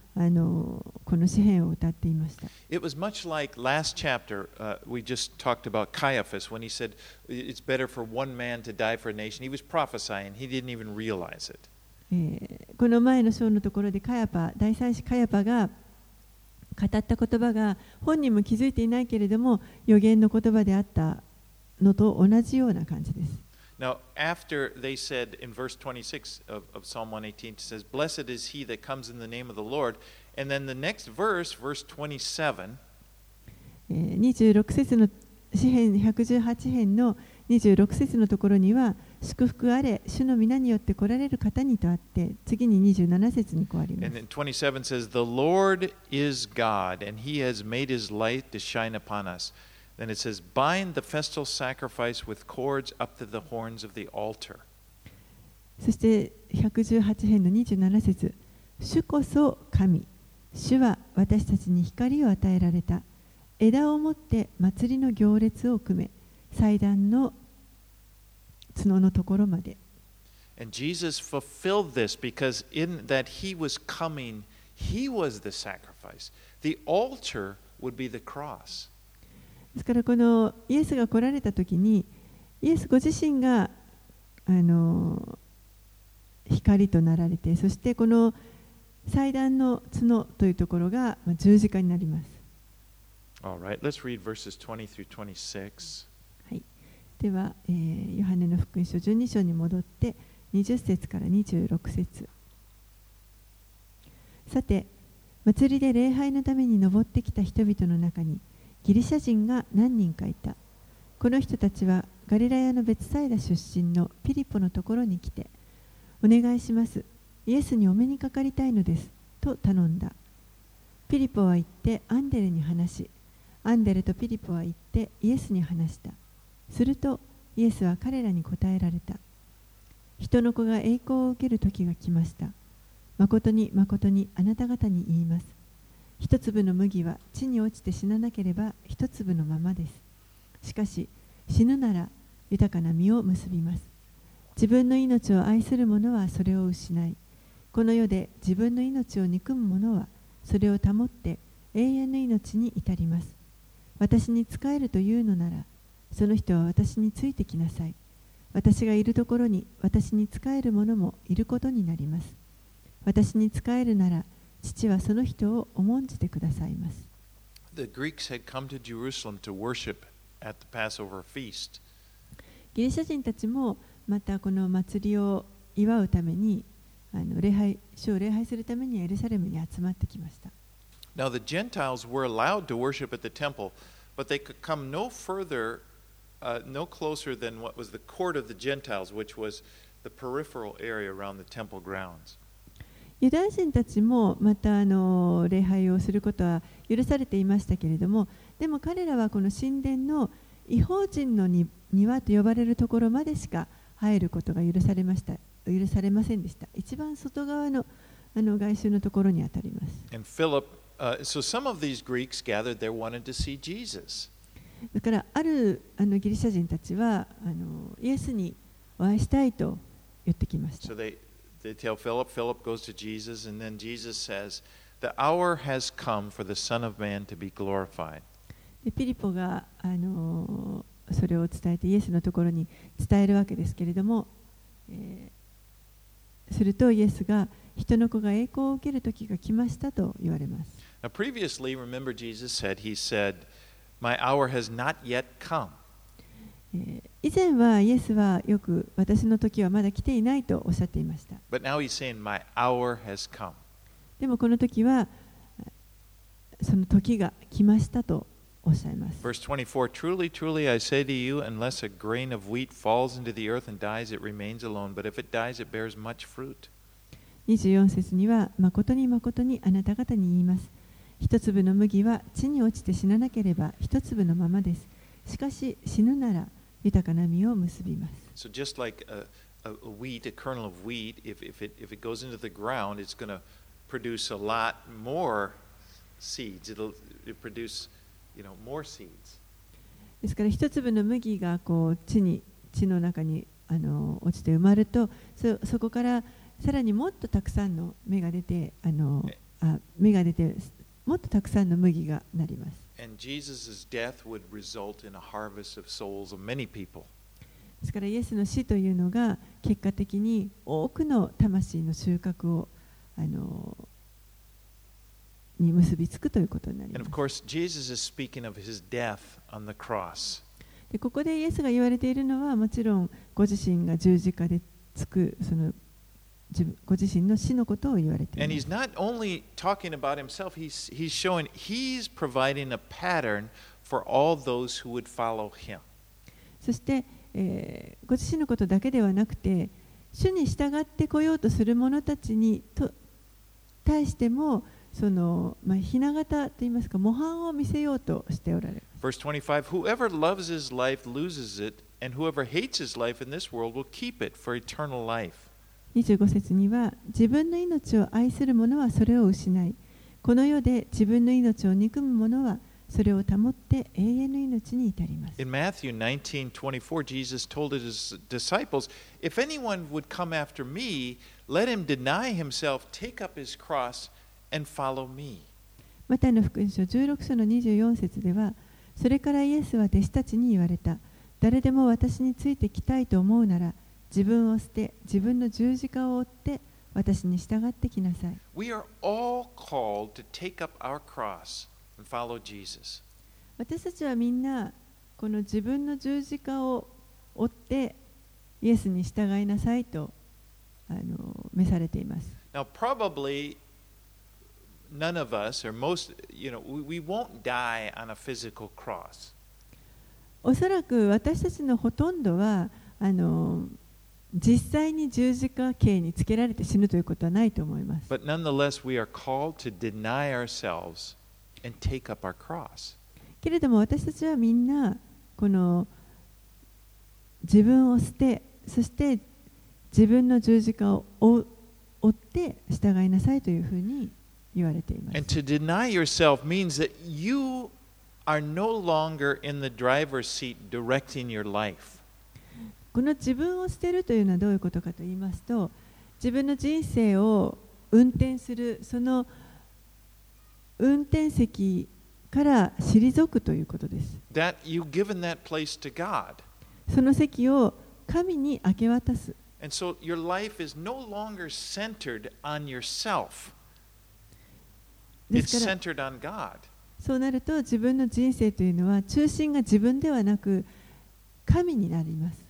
あのこの詩篇を歌っていました。It was much like last chapter, uh, we just talked about Caiaphas when he said it's better for one man to die for a nation. He was prophesying, he didn't even realize it. えーこの前の章のところでカヤパ大祭司カヤパが語った言葉が本人も気づいていないけれども予言の言葉であったのと同じような感じです。Now, after they said in verse 26 of, of Psalm 118, it says, Blessed is he that comes in the name of the Lord. And then the next verse, verse 27, えー26節の詩編118編の26節のところには祝福あれ主の皆によって来られる方にとあって次に27節にこうありま and す then 27 says, The Lord is God, and he has made his light to shine upon us. Then it says, Bind the festal sacrifice with cords up to the horns of the altar. そして118編の27節主こそ神主は私たちに光を与えられた枝を持って祭りの行列を組め祭壇の角のところまで And Jesus fulfilled this because in that he was coming, he was the sacrifice. The altar would be the cross. ですからこのイエスが来られた時にイエスご自身があの光となられてそしてこの祭壇の角というところがまあ十字架になります。Right, let's read verses 20 through 26. では、えーヨハネの福音書12章に戻って20節から26節さて祭りで礼拝のために登ってきた人々の中にギリシャ人が何人かいた。この人たちはガリラヤのベツサイダ出身のピリポのところに来てお願いします。イエスにお目にかかりたいのです。と頼んだ。ピリポは行ってアンデレに話しアンデレとピリポは行ってイエスに話した。するとイエスは彼らに答えられた。人の子が栄光を受ける時が来ました。誠に誠にあなた方に言います。一粒の麦は地に落ちて死ななければ一粒のままです。しかし死ぬなら豊かな実を結びます。自分の命を愛する者はそれを失いこの世で自分の命を憎む者はそれを保って永遠の命に至ります。私に仕えるというのならその人は私についてきなさい。私がいるところに私に仕える者もいることになります。私に仕えるなら父はその人を重んじてくださいます The Greeks had come to Jerusalem to worship at the Passover feast. ギリシャ人たちもまたこの祭りを祝うためにあの礼拝主を礼拝するためにエルサレムに集まってきました Now, the Gentiles were allowed to worship at the temple, but they could come no further, uh, no closer than what was the court of the Gentiles, which was the peripheral area around the temple grounds. ユダヤ人たちもまたあの礼拝をすることは許されていましたけれどもでも彼らはこの神殿の違法人のに庭と呼ばれるところまでしか入ることが許されました許されませんでした。一番外側のあの外周のところにあたります。And Philip, uh, so some of these Greeks gathered there wanted to see Jesus. だからあるあのギリシャ人たちはあのイエスにお会いしたいと言ってきました。So they, they tell Philip, Philip goes to Jesus, and then Jesus says, The hour has come for the Son of Man to be glorified. でピリポがあのそれを伝えてイエスのところに伝えるわけですけれども、えーするとイエスが人の子が栄光を受ける時が来ましたと言われます。 Now, previously, remember, Jesus said, He said, My hour has not yet come. えー以前はイエスはよく私の時はまだ来ていないとおっしゃっていました。But now He's saying, My hour has come. でもこの時はその時が来ましたとおっしゃいます。Verse 24 Truly, truly, I say to you, unless a grain of wheat falls into the earth and dies, it remains alone. But if it dies, it bears much fruit. 24節には誠に誠にあなた方に言います。一粒の麦は地に落ちて死ななければ一粒のままです。しかし死ぬなら豊かな実を結びます。So, just like a, a, wheat, a kernel of wheat, if, if, it, if it goes into the ground, it's going to produce a lot more seeds. It'll, it'll produce you know, more seeds. ですから一粒の麦がこう地に地の中にあの落ちて埋まるとそそこからさらにもっとたくさんの芽が出てあのあ芽が出てもっとたくさんの麦がなります。ですからイエスの死というのが結果的に多くの魂の収穫をあのに結びつくということになります。でここでイエスが言われているのはもちろんご自身が十字架でつくそのご自身の死のことを言われてい And ま he's す。not only talking about himself, he's, he's showing he's providing a pattern for all those who would follow him. そして、えーご自身のことだけではなくて主に従ってこようとする者たちにと対してもその、まあ、ひな形といいますか模範を見せようとしておられる。Verse 25 Whoever loves his life loses it, and whoever hates his life in this world will keep it for eternal life. 25節には自分の命を愛する者はそれを失いこの世で自分の命を憎む者はそれを保って永遠の命に至ります In Matthew 19 24, Jesus told his disciples, If anyone would come after me, let him deny himself, take up his cross, and follow me. マタイの福音書16章の24節ではそれからイエスは弟子たちに言われた誰でも私についてきたいと思うなら自分を捨て自分の十字架を追って私に従ってきなさい私たちはみんなこの自分の十字架を追ってイエスに従いなさいとあの召されています Now, probably none of us, or most, you know, we, we won't die on a physical cross. おそらく私たちのほとんどは、あの、mm. 実際に十字架刑につけられて死ぬということはないと思います。けれども私たちはみんなこの自分を捨て、そして自分の十字架を追,って従いなさいというふうに言われています。この自分を捨てるというのはどういうことかと言いますと自分の人生を運転するその運転席から退くということです。That you've given that place to God. その席を神に明け渡す。And so your life is no longer centered on yourself. で It's centered on God. そうなると自分の人生というのは中心が自分ではなく神になります。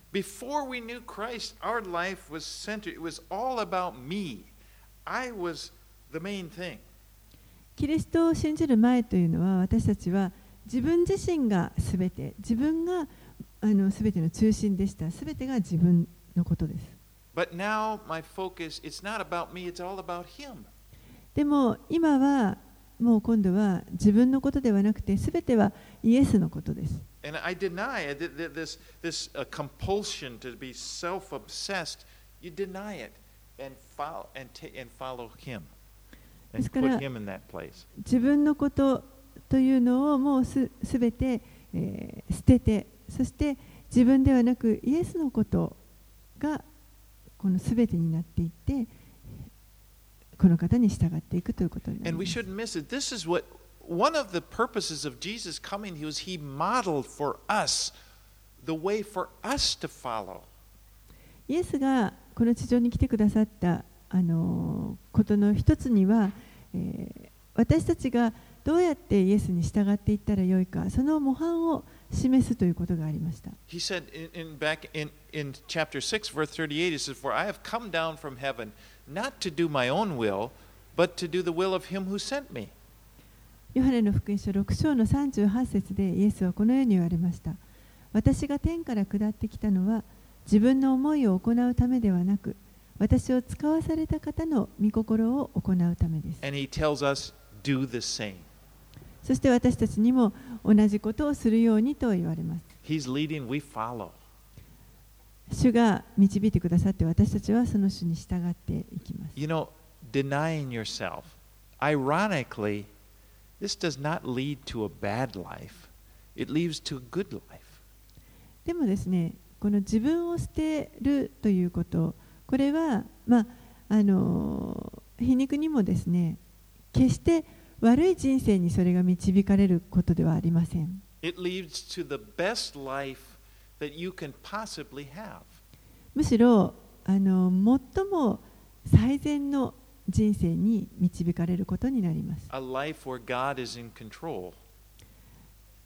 キリストを信じる前というのは私たちは自分自身がすべて自分がすべての中心でした。すべてが自分のことです。でも今はもう今度は自分のことではなくてすべてはイエスのことです。And I deny it, th- th- this, this uh, compulsion to be self obsessed. You deny it and follow, and, and follow Him and put ら Him in that place. 自分のことというのをもうすすべて、えー捨ててそして自分ではなくイエスのことがこのすべてになっていってこの方に従っていくということになります。shouldn't miss it. This is what one of the purposes of Jesus coming, he was He modeled for us the way for us to follow. イエスがこの地上に来てくださったあのことの一つには、えー私たちがどうやってイエスに従っていったらよいかその模範を示すということがありました。 He said in, in back in, in chapter 6, verse 38, he says, For I have come down from heaven not to do my own will, but to do the will of him who sent me. ヨハネの福音書6章の38節でイエスはこのように言われました。私が天から下ってきたのは自分の思いを行うためではなく私を使わされた方の御心を行うためです。And he tells us, Do the same. そして私たちにも同じことをするようにと言われます。Leading. 主が導いてくださって私たちはその主に従っていきます。You know, denying yourself. Ironically, this does not lead to a bad life, it leads to a good life. でもですね、この自分を捨てるということ、これは、まあ、あの皮肉にもですね、決して悪い人生にそれが導かれることではありません。It leads to the best life that you can possibly have. むしろあの最も最善の人生に導かれることになります。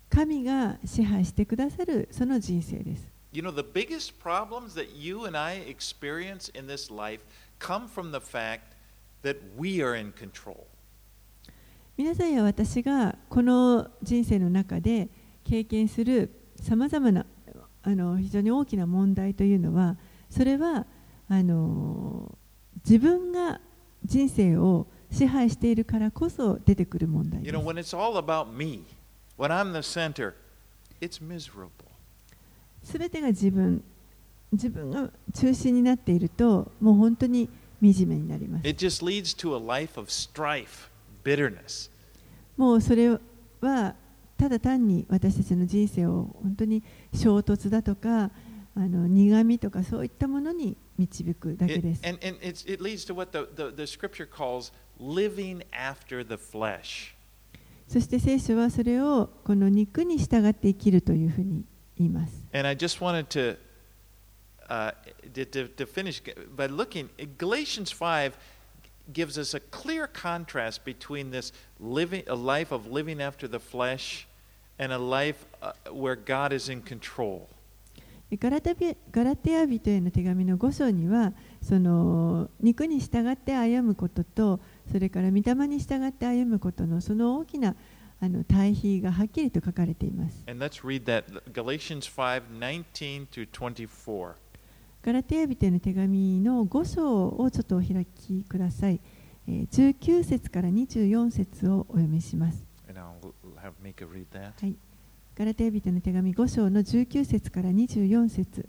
神が支配してくださるその人生です。You know, the biggest problems that you and I experience in this life come from the fact that we are in control. 皆さんや私がこの人生の中で経験するさまざまなあの非常に大きな問題というのはそれはあの自分が人生を支配しているからこそ出てくる問題 You で know, す when it's all about me, when I'm the center, it's miserable. すべてが自分自分が中心になっているともう本当に惨めになります It just leads to a life of strife, bitterness. もうそれはただ単に私たちの人生を本当に衝突だとかあの苦みとかそういったものに 導くだけ It, です。 and and it's, it leads to what the, the, the scripture calls living after the flesh. そして聖書はそれをこの肉に従って生きるというふうに言います。 And I just wanted to, uh, to, to, to finish by looking, Galatians 5 gives us a clear contrast between this living, a life of living after the flesh and a life uh, where God is in control. ガラテビガラテヤ人への手紙の5章にはその肉に従って歩むこととそれから御霊に従って歩むことのその大きなあの対比がはっきりと書かれています。And let's read that Galatians 5 19 through 24. ガラテヤ人への手紙の5章をちょっとお開きください。えー19節から24節をお読みします。はい、ガラテヤ人の手紙5章の19節から24節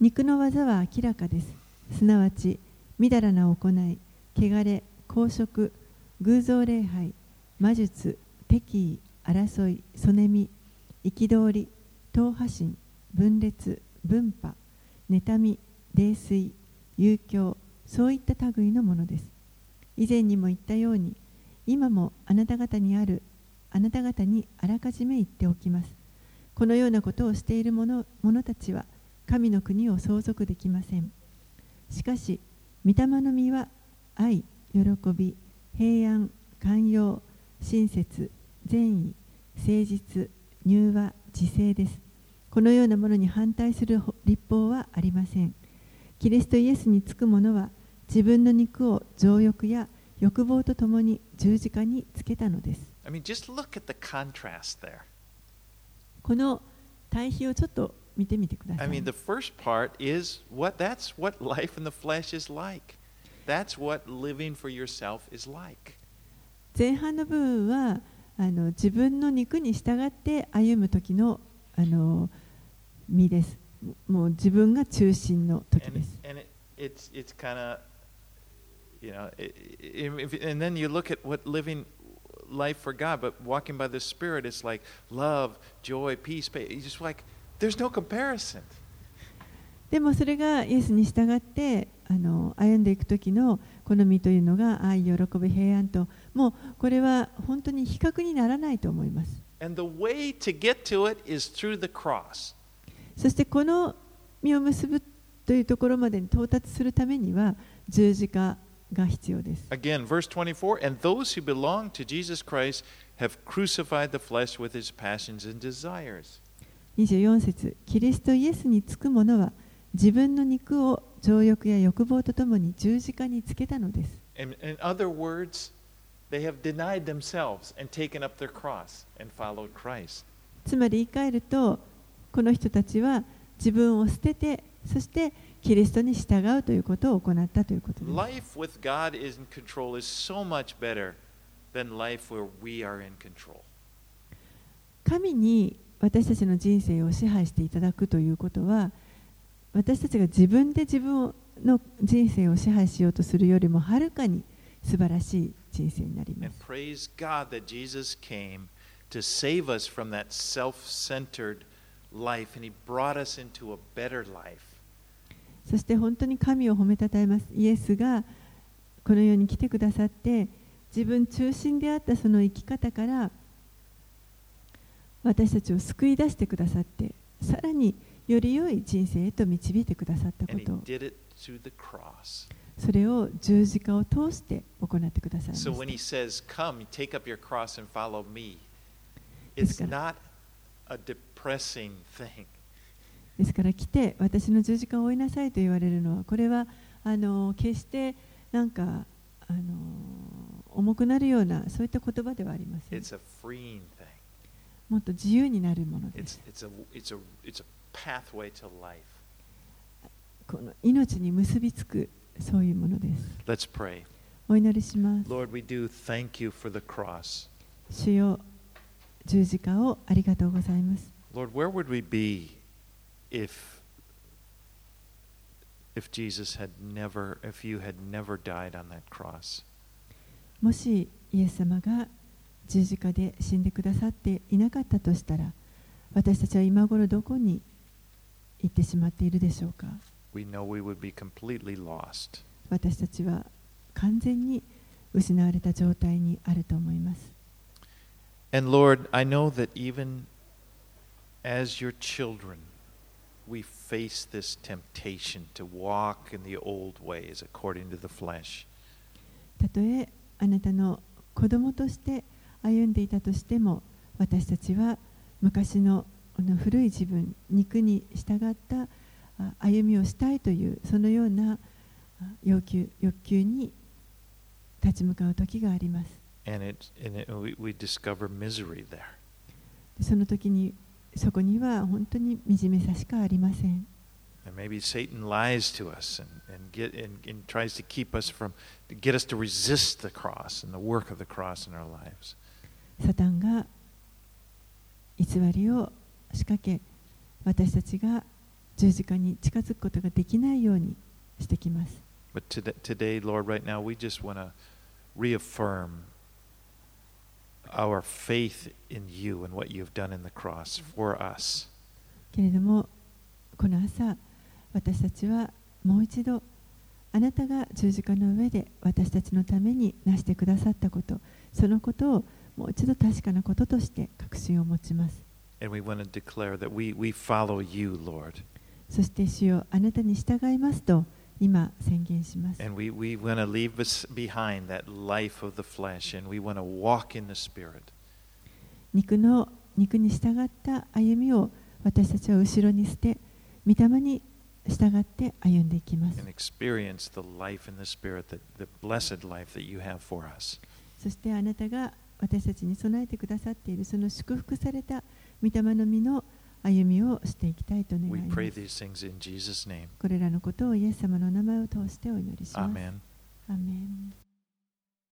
肉の技は明らかです。すなわち、みだらな行い、汚れ、公職、偶像礼拝、魔術、敵意、争い、そねみ、憤り、党派心、分裂、分派、妬み、泥酔、遊興、そういった類のものです。以前にも言ったように、今もあなた方にあるあなた方にあらかじめ言っておきます。このようなことをしている者者たちは神の国を相続できません。しかし、御霊の実は愛、喜び、平安、寛容、親切、善意、誠実、柔和、自制です。このようなものに反対する立法はありません。キリストイエスにつく者は自分の肉を情欲や欲望とともに十字架につけたのです。I mean, just look at the contrast there. この対比をちょっと見てみてくださ I い mean,。the first part is what that's what life in the flesh is like. That's what living for yourself is like. 前半の部分はあの自分の肉に従って歩む時のあの身です。もう自分が中心の時 And, です。 and it, it's it's kind of you know, i i if, and then you look at what living life for God, but walking by the Spirit is like love, joy, peace, faith. でもそれがイエスに従ってあの歩んでいく時の好みというのが愛、喜び、平安ともうこれは本当に比較にならないと思います。そしてこの実を結ぶというところまでに到達するためには十字架が必要です。Again, verse 24 And those who belong to Jesus Christ have crucified the flesh with its passions and desires. 24節キリストイエスにつく者は自分の肉を情欲や欲望とともに十字架につけたのです。In, in other words, they have denied themselves and taken up their cross and followed Christ. つまり言い換えるとこの人たちは自分を捨ててそしてキリストに従うということを行ったということです。神に私たちの人生を支配していただくということは、私たちが自分で自分の人生を支配しようとするよりもはるかに素晴らしい人生になります。そして本当に神を褒めたたえます。イエスがこの世に来てくださって自分中心であったその生き方から私たちを救い出してくださってさらにより良い人生へと導いてくださったこと.それを十字架を通して行ってくださいまし So when た He says, Come, take up your cross and follow me, it's から not a depressing thing. ですから来て私の十字架を追いなさいと言われるのはこれはあの決してなんかあの重くなるようなそういった言葉ではありません It's a freeing thing. もっと自由になるものです It's, it's, a, it's. この命に結びつくそういうものです Let's pray. お祈りします Lord, we do thank you for the cross. 主よ十字架をありがとうございます Lord, where would we be if if Jesus had never if you had never died on that cross? もしイエス様が十字架で死んでくださっていなかったとしたら私たちは今頃どこに行ってしまっているでしょうか We know we would be completely lost. 私たちは完全に失われた状態にあると思います And Lord, I know that even as your children, we face this temptation to walk in the old ways according to the flesh. たとえあなたの子供として歩んでいたとしても私たちは昔の,の古い自分肉に従った歩みをしたいというそのような要求欲求に立ち向かう時があります。And it, and it, we, we その時にそこには本当に惨めさしかありません。サタンが偽りを仕掛け私たちが十字架に近づくことができないようにしてきます。But today, Lord, right our faith in you and what you've done in the cross for us. けれどもこの朝私たちはもう一度あなたが十字架の上で私たちのためになしてくださったことそのことをもう一度確かなこととして確信を持ちます And we want to declare that we, we follow you, Lord. そして主よあなたに従いますと今宣言します。肉の肉に従った歩みを私たちは後ろに捨て、御霊に従って歩んでいきます。そしてあなたが私たちに備えてくださっているその祝福された御霊の実の実歩みをしていきたいと願います.これらのことをイエス様の名前を通してお祈りします.アーメン